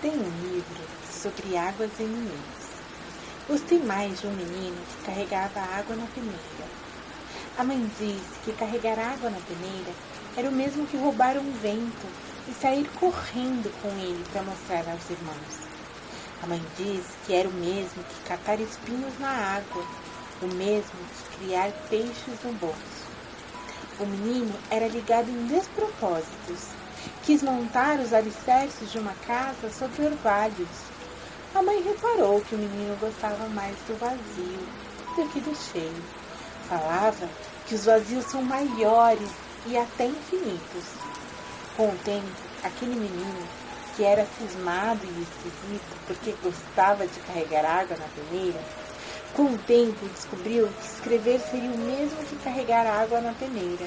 Tem um livro sobre águas e meninos. Gostei mais de um menino que carregava água na peneira. A mãe disse que carregar água na peneira era o mesmo que roubar um vento e sair correndo com ele para mostrar aos irmãos. A mãe disse que era o mesmo que catar espinhos na água, o mesmo que criar peixes no bolso. O menino era ligado em despropósitos Quis montar os alicerces de uma casa sobre orvalhos. A mãe reparou que o menino gostava mais do vazio do que do cheio. Falava que os vazios são maiores e até infinitos. Com o tempo, aquele menino, que era cismado e esquisito porque gostava de carregar água na peneira, com o tempo descobriu que escrever seria o mesmo que carregar água na peneira.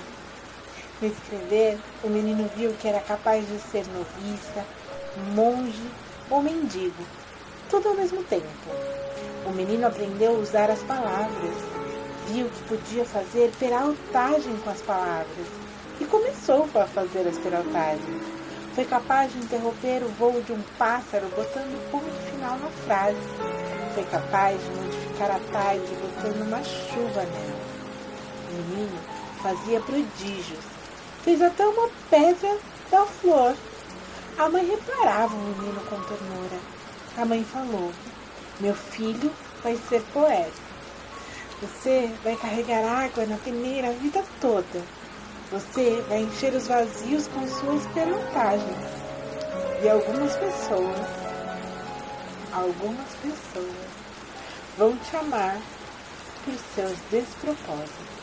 No escrever, o menino viu que era capaz de ser noviça, monge ou mendigo, tudo ao mesmo tempo. O menino aprendeu a usar as palavras, viu que podia fazer peraltagem com as palavras e começou a fazer as peraltagens. Foi capaz de interromper o voo de um pássaro botando ponto final na frase. Foi capaz de modificar a tarde botando uma chuva nela. O menino fazia prodígios Fez até uma pedra da flor. A mãe reparava o menino com ternura. A mãe falou: Meu filho vai ser poeta. Você vai carregar água na peneira a vida toda. Você vai encher os vazios com suas perantagens. E algumas pessoas, algumas pessoas vão te amar por seus despropósitos.